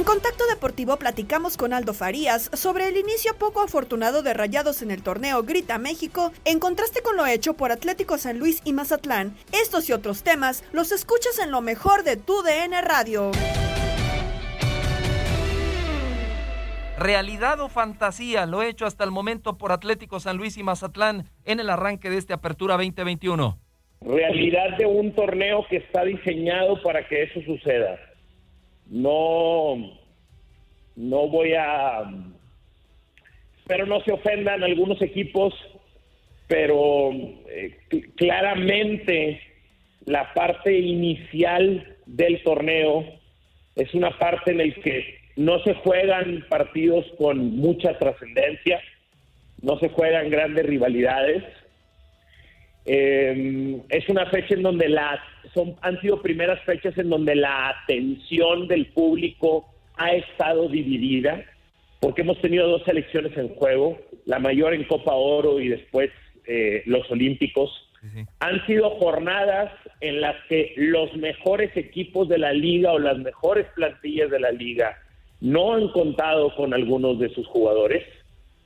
En Contacto Deportivo platicamos con Aldo Farías sobre el inicio poco afortunado de Rayados en el torneo Grita México, en contraste con lo hecho por Atlético San Luis y Mazatlán. Estos y otros temas los escuchas en lo mejor de tu DN Radio. realidad o fantasía lo hecho hasta el momento por Atlético San Luis y Mazatlán en el arranque de esta apertura 2021. realidad de un torneo que está diseñado para que eso suceda. No, no voy a, espero no se ofendan algunos equipos, pero eh, cl- claramente la parte inicial del torneo es una parte en la que no se juegan partidos con mucha trascendencia, no se juegan grandes rivalidades. Eh, es una fecha en donde las son han sido primeras fechas en donde la atención del público ha estado dividida porque hemos tenido dos selecciones en juego, la mayor en Copa Oro y después eh, los Olímpicos. Han sido jornadas en las que los mejores equipos de la liga o las mejores plantillas de la liga no han contado con algunos de sus jugadores.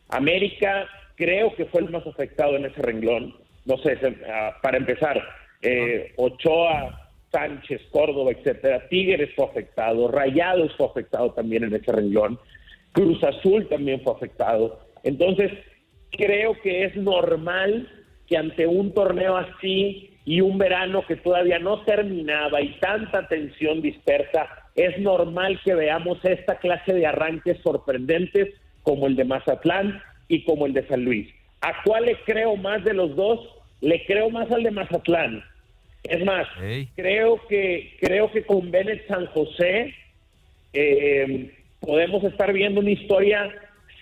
América creo que fue el más afectado en ese renglón. No sé, ah, para empezar, eh, Ochoa, Sánchez, Córdoba, etcétera. Tigres fue afectado, Rayados fue afectado también en ese renglón, Cruz Azul también fue afectado. Entonces, creo que es normal que ante un torneo así y un verano que todavía no terminaba y tanta tensión dispersa, es normal que veamos esta clase de arranques sorprendentes como el de Mazatlán y como el de San Luis. ¿A cuál le creo más de los dos? Le creo más al de Mazatlán. Es más, creo que creo que con Bennett San José eh, podemos estar viendo una historia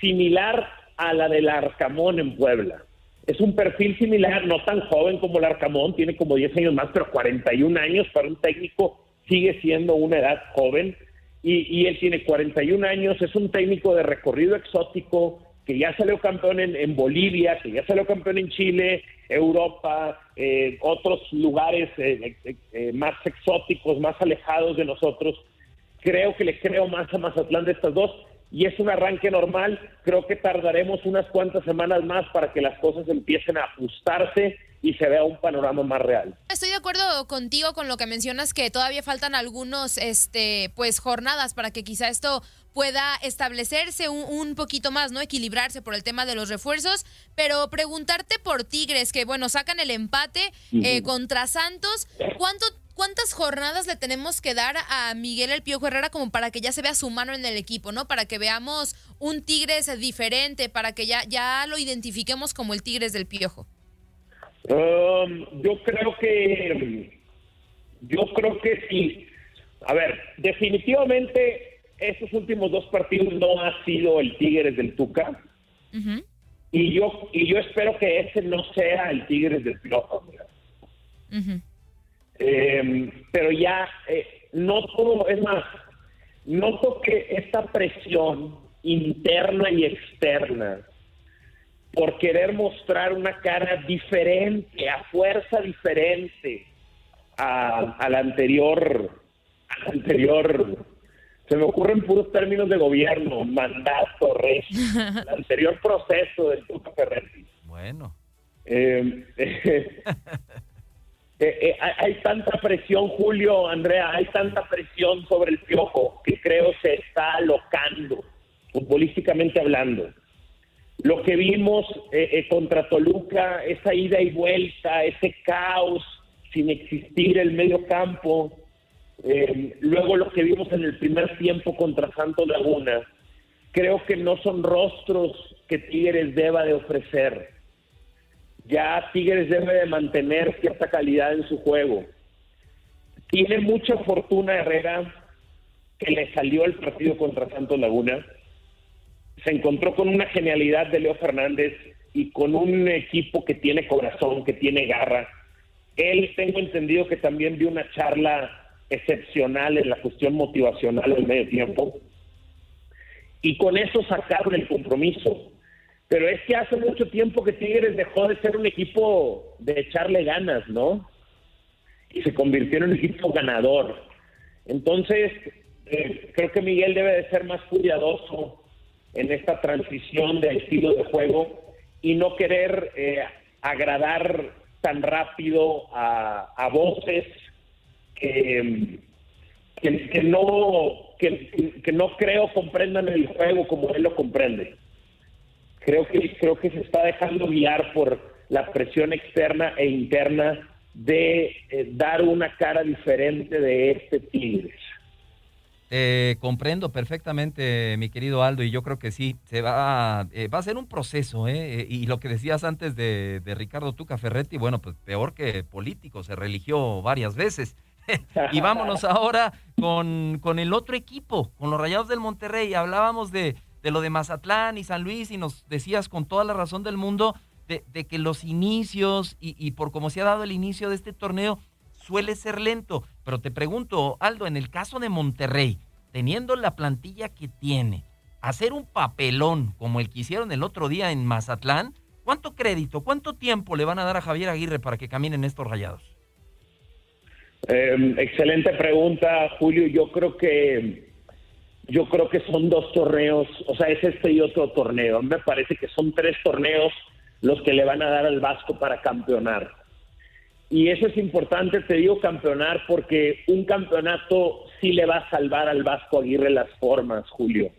similar a la del Arcamón en Puebla. Es un perfil similar, no tan joven como el Arcamón, tiene como 10 años más, pero 41 años para un técnico sigue siendo una edad joven. Y, y él tiene 41 años, es un técnico de recorrido exótico, que ya salió campeón en, Bolivia, que ya salió campeón en Chile, Europa, eh, otros lugares eh, eh, eh, más exóticos, más alejados de nosotros. Creo que le creo más a Mazatlán de estas dos y es un arranque normal. Creo que tardaremos unas cuantas semanas más para que las cosas empiecen a ajustarse y se vea un panorama más real. Estoy de acuerdo contigo con lo que mencionas que todavía faltan algunos este pues jornadas para que quizá esto pueda establecerse un, un poquito más, ¿no? Equilibrarse por el tema de los refuerzos, pero preguntarte por Tigres, que bueno, sacan el empate eh, contra Santos, ¿cuánto ¿Cuántas jornadas le tenemos que dar a Miguel El Piojo Herrera como para que ya se vea su mano en el equipo, ¿no? Para que veamos un Tigres diferente, para que ya, ya lo identifiquemos como el Tigres del Piojo. Um, yo creo que yo creo que sí. A ver, definitivamente estos últimos dos partidos no ha sido el Tigres del Tuca. Y yo y yo espero que ese no sea el Tigres del Piojo. Em, pero ya eh, no todo, es más, noto que esta presión interna y externa por querer mostrar una cara diferente, a fuerza diferente a, la anterior, al anterior, se me ocurren puros términos de gobierno, mandato, rey, el anterior proceso del Tuca Ferretti. Bueno. Eh, Eh, eh, hay tanta presión, Julio, Andrea, hay tanta presión sobre el piojo que creo se está alocando, futbolísticamente hablando. Lo que vimos eh, contra Toluca, esa ida y vuelta, ese caos sin existir el medio campo, luego lo que vimos en el primer tiempo contra Santo Laguna, creo que no son rostros que Tigres deba de ofrecer ya Tigres debe de mantener cierta calidad en su juego. Tiene mucha fortuna Herrera que le salió el partido contra Santos Laguna. Se encontró con una genialidad de Leo Fernández y con un equipo que tiene corazón, que tiene garra. Él tengo entendido que también dio una charla excepcional en la cuestión motivacional del medio tiempo. Y con eso sacaron el compromiso. Pero es que hace mucho tiempo que Tigres dejó de ser un equipo de echarle ganas, ¿no? Y se convirtió en un equipo ganador. Entonces, eh, creo que Miguel debe de ser más cuidadoso en esta transición de estilo de juego y no querer eh, agradar tan rápido a, voces que, que, no, que no creo comprendan el juego como él lo comprende creo que creo que se está dejando guiar por la presión externa e interna de eh, dar una cara diferente de este Tigres. comprendo perfectamente, mi querido Aldo, y yo creo que sí, se va, eh, va a ser un proceso, ¿eh? y lo que decías antes de, de, Ricardo Tuca Ferretti, bueno, pues peor que político, se religió varias veces. y vámonos ahora con, con el otro equipo, con los Rayados del Monterrey. Hablábamos de, de lo de Mazatlán y San Luis y nos decías con toda la razón del mundo de, que los inicios y, por cómo se ha dado el inicio de este torneo suele ser lento. Pero te pregunto, Aldo, en el caso de Monterrey, teniendo la plantilla que tiene, hacer un papelón como el que hicieron el otro día en Mazatlán, ¿cuánto crédito, cuánto tiempo le van a dar a Javier Aguirre para que caminen estos rayados? Em, excelente pregunta, Julio. Yo creo que yo creo que son dos torneos, o sea, es este y otro torneo. Me parece que son tres torneos los que le van a dar al Vasco para campeonar. Y eso es importante, te digo campeonar, porque un campeonato sí le va a salvar al Vasco Aguirre las formas, Julio.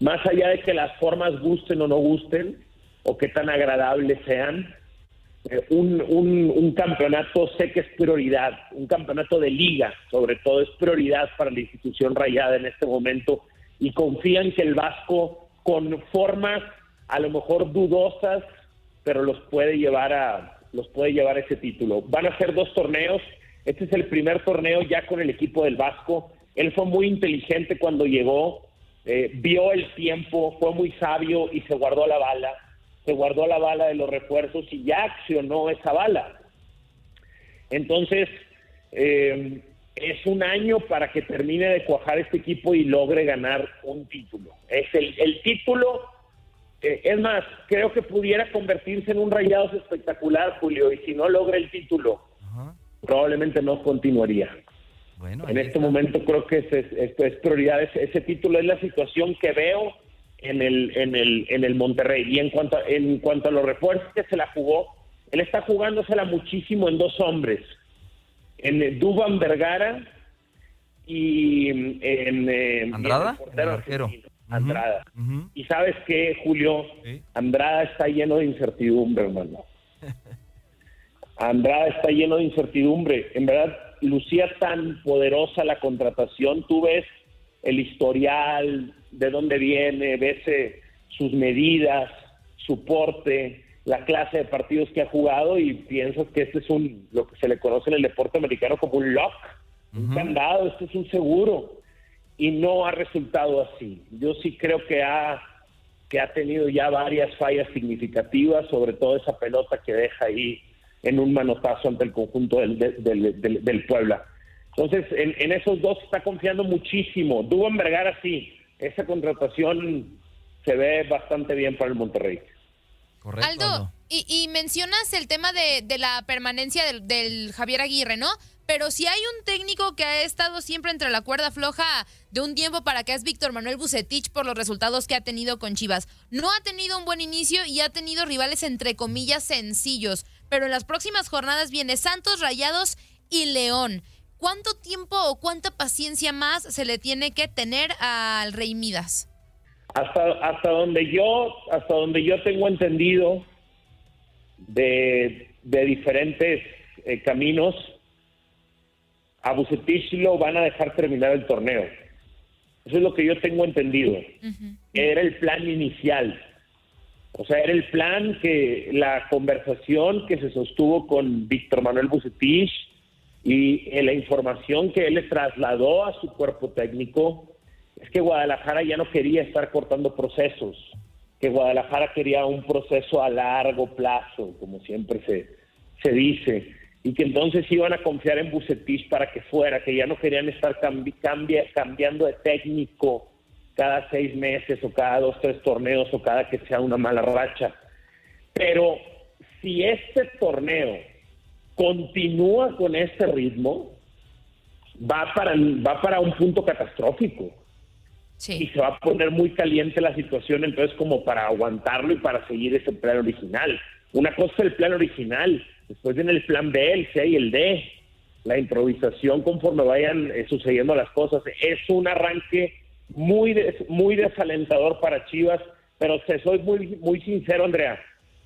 Más allá de que las formas gusten o no gusten, o qué tan agradables sean, eh, un, un, campeonato sé que es prioridad, un campeonato de liga sobre todo es prioridad para la institución rayada en este momento y confían que el Vasco con formas a lo mejor dudosas, pero los puede llevar a los puede llevar ese título. Van a ser dos torneos, este es el primer torneo ya con el equipo del Vasco. Él fue muy inteligente cuando llegó, eh, vio el tiempo, fue muy sabio y se guardó la bala se guardó la bala de los refuerzos y ya accionó esa bala. Entonces, eh, es un año para que termine de cuajar este equipo y logre ganar un título. Es el, título, eh, es más, creo que pudiera convertirse en un rayados espectacular, Julio, y si no logra el título, probablemente no continuaría. Bueno, en este momento creo que es, es prioridad, ese título es la situación que veo en el, en el, en el Monterrey. Y en cuanto, a, en cuanto a los refuerzos que se la jugó, él está jugándosela muchísimo en dos hombres, en Duban Vergara y en, eh, Andrada, Andrada. Y sabes qué, Julio, Andrada está lleno de incertidumbre, hermano. Andrada está lleno de incertidumbre. En verdad, lucía tan poderosa la contratación. Tú ves el historial, de dónde viene, ves sus medidas, su porte, la clase de partidos que ha jugado y pienso que este es un lo que se le conoce en el deporte americano como un lock, un candado, este es un seguro y no ha resultado así. Yo sí creo que ha que ha tenido ya varias fallas significativas, sobre todo esa pelota que deja ahí en un manotazo ante el conjunto del, del, del, Puebla. Entonces, en, en, esos dos está confiando muchísimo. Dubán Vergara sí, esa contratación se ve bastante bien para el Monterrey. Aldo, y, y, mencionas el tema de, de la permanencia del, del, Javier Aguirre, ¿no? Pero si hay un técnico que ha estado siempre entre la cuerda floja de un tiempo para que es Víctor Manuel Bucetich por los resultados que ha tenido con Chivas. No ha tenido un buen inicio y ha tenido rivales entre comillas sencillos. Pero en las próximas jornadas viene Santos, Rayados y León. ¿Cuánto tiempo o cuánta paciencia más se le tiene que tener al Rey Midas? Hasta, hasta donde yo, hasta donde yo tengo entendido de, de diferentes eh, caminos, a Bucetich lo van a dejar terminar el torneo. Eso es lo que yo tengo entendido. Era el plan inicial. O sea, era el plan que la conversación que se sostuvo con Víctor Manuel Bucetich y la información que él le trasladó a su cuerpo técnico es que Guadalajara ya no quería estar cortando procesos, que Guadalajara quería un proceso a largo plazo, como siempre se, se dice, y que entonces iban a confiar en Bucetich para que fuera, que ya no querían estar cambiando de técnico cada seis meses o cada dos, tres torneos o cada que sea una mala racha. Pero si este torneo continúa con este ritmo, va para, va para un punto catastrófico. Y se va a poner muy caliente la situación, entonces como para aguantarlo y para seguir ese plan original. Una cosa es el plan original, después viene el plan B, el C y el D. La improvisación conforme vayan eh, sucediendo las cosas. Es un arranque muy, muy desalentador para Chivas, pero te soy muy, muy sincero, Andrea.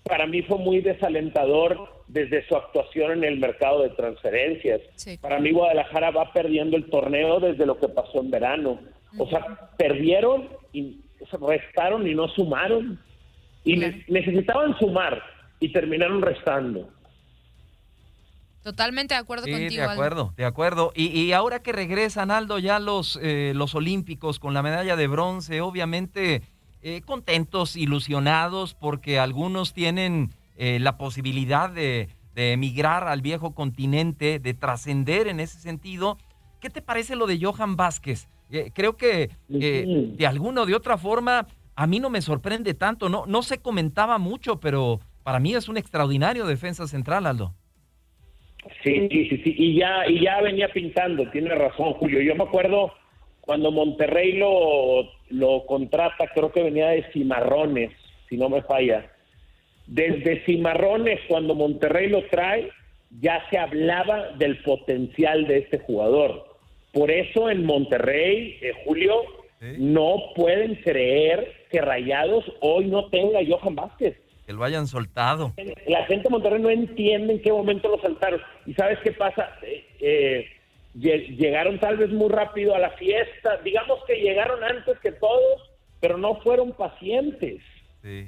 Para mí fue muy desalentador desde su actuación en el mercado de transferencias. Para mí Guadalajara va perdiendo el torneo desde lo que pasó en verano. O sea, perdieron y restaron y no sumaron. Y necesitaban sumar y terminaron restando. Totalmente de acuerdo contigo. De acuerdo, de acuerdo. Y, ahora que regresan, Aldo, ya los, eh, los Olímpicos con la medalla de bronce, obviamente eh, contentos, ilusionados, porque algunos tienen eh, la posibilidad de, de, emigrar al viejo continente, de trascender en ese sentido. ¿Qué te parece lo de Johan Vázquez? creo que de alguna o de otra forma a mí no me sorprende tanto, no, no se comentaba mucho, pero para mí es un extraordinario defensa central, Aldo. Sí, sí, sí, sí, y ya, y ya venía pintando, tiene razón Julio. Yo me acuerdo cuando Monterrey lo, lo contrata, creo que venía de Cimarrones, si no me falla. Desde Cimarrones, cuando Monterrey lo trae, ya se hablaba del potencial de este jugador. Por eso en Monterrey, eh, Julio, no pueden creer que Rayados hoy no tenga a Johan Vázquez que lo hayan soltado. La gente de Monterrey no entiende en qué momento lo soltaron. ¿Y sabes qué pasa? Eh, eh, llegaron tal vez muy rápido a la fiesta. Digamos que llegaron antes que todos, pero no fueron pacientes.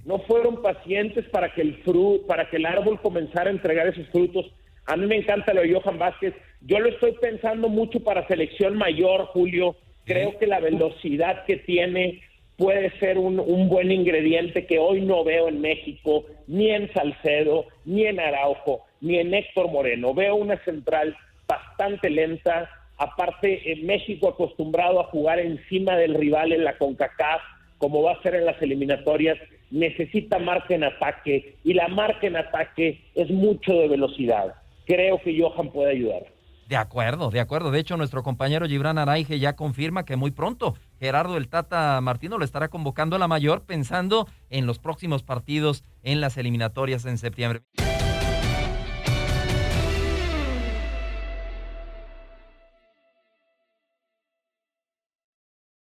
No fueron pacientes para que el fruto, para que el árbol comenzara a entregar esos frutos. A mí me encanta lo de Johan Vázquez. Yo lo estoy pensando mucho para selección mayor, Julio. Creo que la velocidad que tiene, puede ser un, un, buen ingrediente que hoy no veo en México, ni en Salcedo, ni en Araujo, ni en Héctor Moreno. Veo una central bastante lenta, aparte en México acostumbrado a jugar encima del rival en la CONCACAF, como va a ser en las eliminatorias, necesita marca en ataque y la marca en ataque es mucho de velocidad. Creo que Johan puede ayudar. De acuerdo, de acuerdo. De hecho, nuestro compañero Gibran Araige ya confirma que muy pronto Gerardo el Tata Martino lo estará convocando a la mayor pensando en los próximos partidos en las eliminatorias en septiembre.